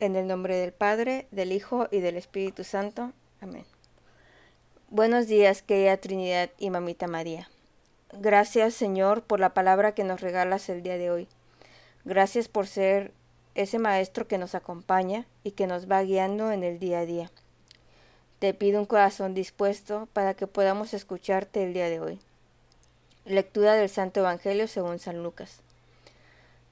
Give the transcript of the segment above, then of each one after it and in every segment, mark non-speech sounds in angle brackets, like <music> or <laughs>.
En el nombre del Padre, del Hijo y del Espíritu Santo. Amén. Buenos días, querida Trinidad y Mamita María. Gracias, Señor, por la palabra que nos regalas el día de hoy. Gracias por ser ese Maestro que nos acompaña y que nos va guiando en el día a día. Te pido un corazón dispuesto para que podamos escucharte el día de hoy. Lectura del Santo Evangelio según San Lucas.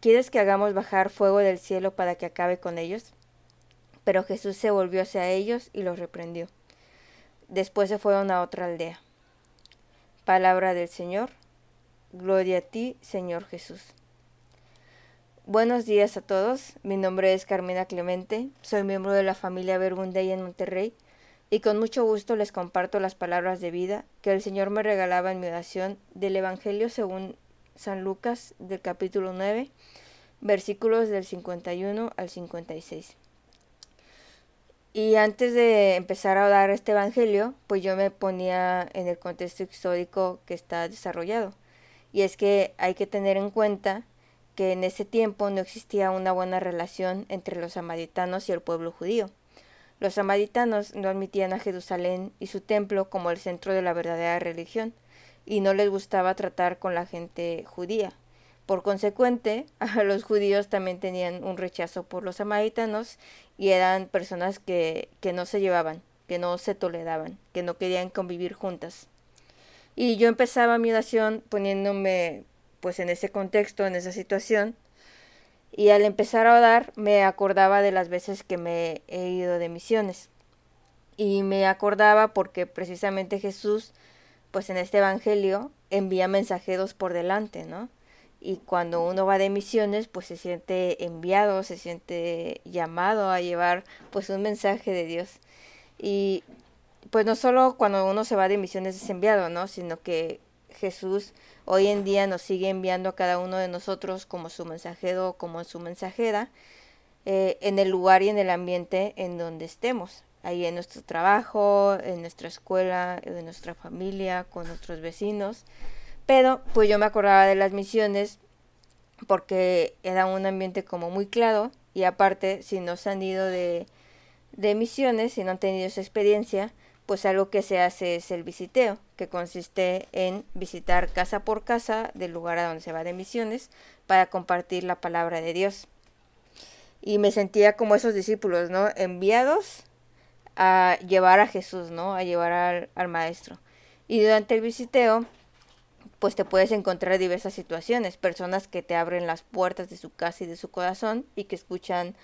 ¿Quieres que hagamos bajar fuego del cielo para que acabe con ellos? Pero Jesús se volvió hacia ellos y los reprendió. Después se fueron a otra aldea. Palabra del Señor. Gloria a ti, Señor Jesús. Buenos días a todos. Mi nombre es Carmina Clemente. Soy miembro de la familia Verbundey en Monterrey y con mucho gusto les comparto las palabras de vida que el Señor me regalaba en mi oración del Evangelio según San Lucas del capítulo 9, versículos del 51 al 56. Y antes de empezar a dar este evangelio, pues yo me ponía en el contexto histórico que está desarrollado. Y es que hay que tener en cuenta que en ese tiempo no existía una buena relación entre los samaritanos y el pueblo judío. Los samaritanos no admitían a Jerusalén y su templo como el centro de la verdadera religión, y no les gustaba tratar con la gente judía. Por consecuente, <laughs> los judíos también tenían un rechazo por los samaritanos y eran personas que, que no se llevaban, que no se toleraban, que no querían convivir juntas. Y yo empezaba mi oración poniéndome pues en ese contexto, en esa situación, y al empezar a orar me acordaba de las veces que me he ido de misiones. Y me acordaba porque precisamente Jesús pues en este Evangelio envía mensajeros por delante, ¿no? Y cuando uno va de misiones, pues se siente enviado, se siente llamado a llevar pues un mensaje de Dios. Y pues no solo cuando uno se va de misiones es enviado, ¿no? Sino que Jesús hoy en día nos sigue enviando a cada uno de nosotros como su mensajero o como su mensajera eh, en el lugar y en el ambiente en donde estemos ahí en nuestro trabajo, en nuestra escuela, en nuestra familia, con nuestros vecinos. Pero pues yo me acordaba de las misiones porque era un ambiente como muy claro y aparte si no se han ido de, de misiones, si no han tenido esa experiencia, pues algo que se hace es el visiteo, que consiste en visitar casa por casa del lugar a donde se va de misiones para compartir la palabra de Dios. Y me sentía como esos discípulos, ¿no? Enviados a llevar a Jesús, ¿no? A llevar al, maestro. Y durante el visiteo, pues te puedes encontrar diversas situaciones, personas que te abren las puertas de su casa y de su corazón y que escuchan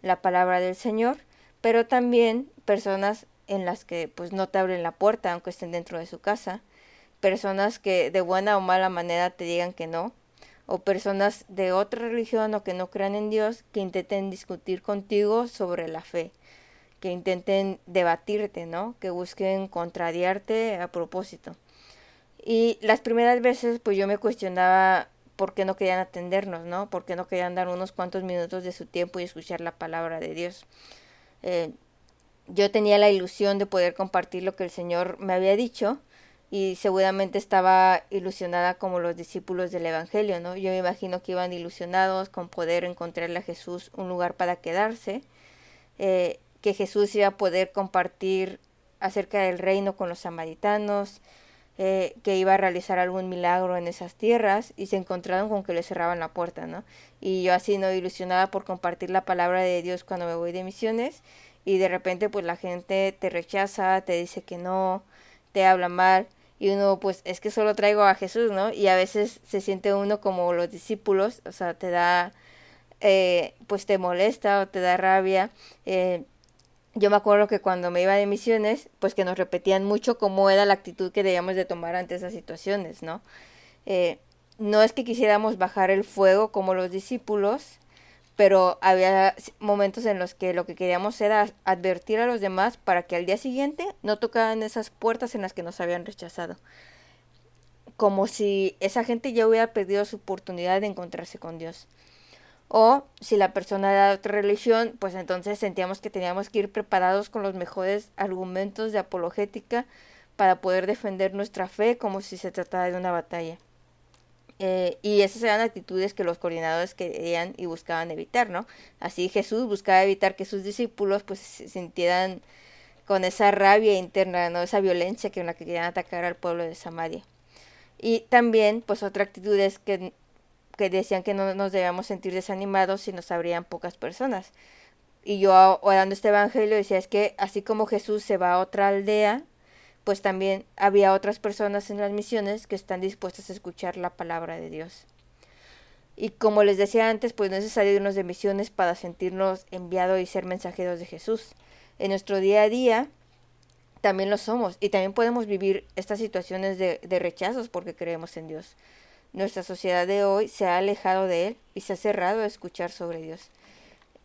la palabra del Señor, pero también personas en las que pues no te abren la puerta aunque estén dentro de su casa, personas que de buena o mala manera te digan que no, o personas de otra religión o que no crean en Dios que intenten discutir contigo sobre la fe que intenten debatirte, ¿no? Que busquen contrariarte a propósito. Y las primeras veces, pues yo me cuestionaba por qué no querían atendernos, ¿no? Por qué no querían dar unos cuantos minutos de su tiempo y escuchar la palabra de Dios. Eh, yo tenía la ilusión de poder compartir lo que el Señor me había dicho y seguramente estaba ilusionada como los discípulos del Evangelio, ¿no? Yo me imagino que iban ilusionados con poder encontrarle a Jesús un lugar para quedarse. Eh, que Jesús iba a poder compartir acerca del reino con los samaritanos, eh, que iba a realizar algún milagro en esas tierras y se encontraron con que le cerraban la puerta, ¿no? Y yo así no ilusionada por compartir la palabra de Dios cuando me voy de misiones y de repente pues la gente te rechaza, te dice que no, te habla mal y uno pues es que solo traigo a Jesús, ¿no? Y a veces se siente uno como los discípulos, o sea, te da, eh, pues te molesta o te da rabia. Eh, yo me acuerdo que cuando me iba de misiones, pues que nos repetían mucho cómo era la actitud que debíamos de tomar ante esas situaciones, ¿no? Eh, no es que quisiéramos bajar el fuego como los discípulos, pero había momentos en los que lo que queríamos era advertir a los demás para que al día siguiente no tocaran esas puertas en las que nos habían rechazado. Como si esa gente ya hubiera perdido su oportunidad de encontrarse con Dios. O si la persona era de otra religión, pues entonces sentíamos que teníamos que ir preparados con los mejores argumentos de apologética para poder defender nuestra fe como si se tratara de una batalla. Eh, y esas eran actitudes que los coordinadores querían y buscaban evitar, ¿no? Así Jesús buscaba evitar que sus discípulos pues se sintieran con esa rabia interna, ¿no? Esa violencia que la que querían atacar al pueblo de Samaria. Y también, pues otra actitud es que, que decían que no nos debíamos sentir desanimados si nos abrían pocas personas. Y yo orando este evangelio decía, es que así como Jesús se va a otra aldea, pues también había otras personas en las misiones que están dispuestas a escuchar la palabra de Dios. Y como les decía antes, pues no es necesario irnos de misiones para sentirnos enviados y ser mensajeros de Jesús. En nuestro día a día también lo somos y también podemos vivir estas situaciones de, de rechazos porque creemos en Dios. Nuestra sociedad de hoy se ha alejado de Él y se ha cerrado a escuchar sobre Dios.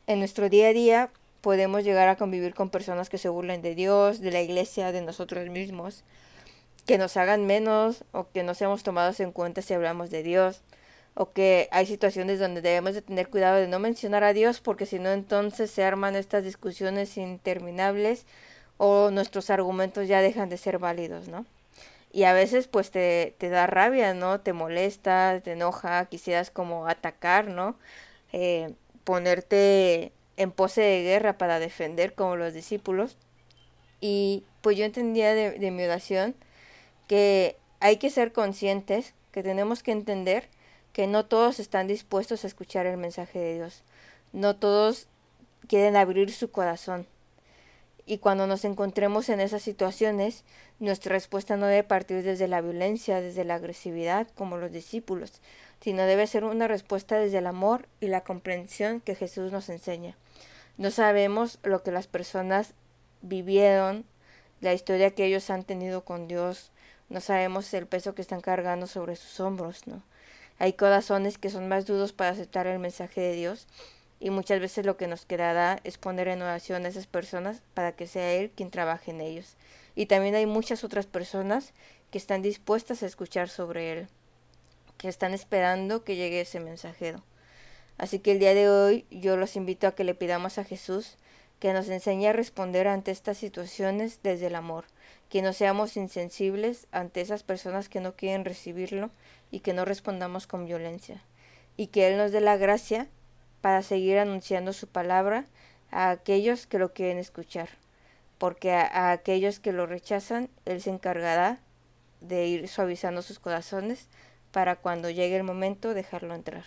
En nuestro día a día podemos llegar a convivir con personas que se burlen de Dios, de la iglesia, de nosotros mismos, que nos hagan menos o que no seamos tomados en cuenta si hablamos de Dios, o que hay situaciones donde debemos de tener cuidado de no mencionar a Dios porque si no entonces se arman estas discusiones interminables o nuestros argumentos ya dejan de ser válidos, ¿no? Y a veces pues te, te da rabia, ¿no? Te molesta, te enoja, quisieras como atacar, ¿no? Eh, ponerte en pose de guerra para defender como los discípulos. Y pues yo entendía de, de mi oración que hay que ser conscientes, que tenemos que entender que no todos están dispuestos a escuchar el mensaje de Dios. No todos quieren abrir su corazón. Y cuando nos encontremos en esas situaciones, nuestra respuesta no debe partir desde la violencia, desde la agresividad, como los discípulos, sino debe ser una respuesta desde el amor y la comprensión que Jesús nos enseña. No sabemos lo que las personas vivieron, la historia que ellos han tenido con Dios. No sabemos el peso que están cargando sobre sus hombros, ¿no? Hay corazones que son más duros para aceptar el mensaje de Dios y muchas veces lo que nos quedará es poner en oración a esas personas para que sea Él quien trabaje en ellos. Y también hay muchas otras personas que están dispuestas a escuchar sobre Él, que están esperando que llegue ese mensajero. Así que el día de hoy yo los invito a que le pidamos a Jesús que nos enseñe a responder ante estas situaciones desde el amor, que no seamos insensibles ante esas personas que no quieren recibirlo y que no respondamos con violencia, y que Él nos dé la gracia para seguir anunciando su palabra a aquellos que lo quieren escuchar, porque a, aquellos que lo rechazan, Él se encargará de ir suavizando sus corazones para cuando llegue el momento dejarlo entrar.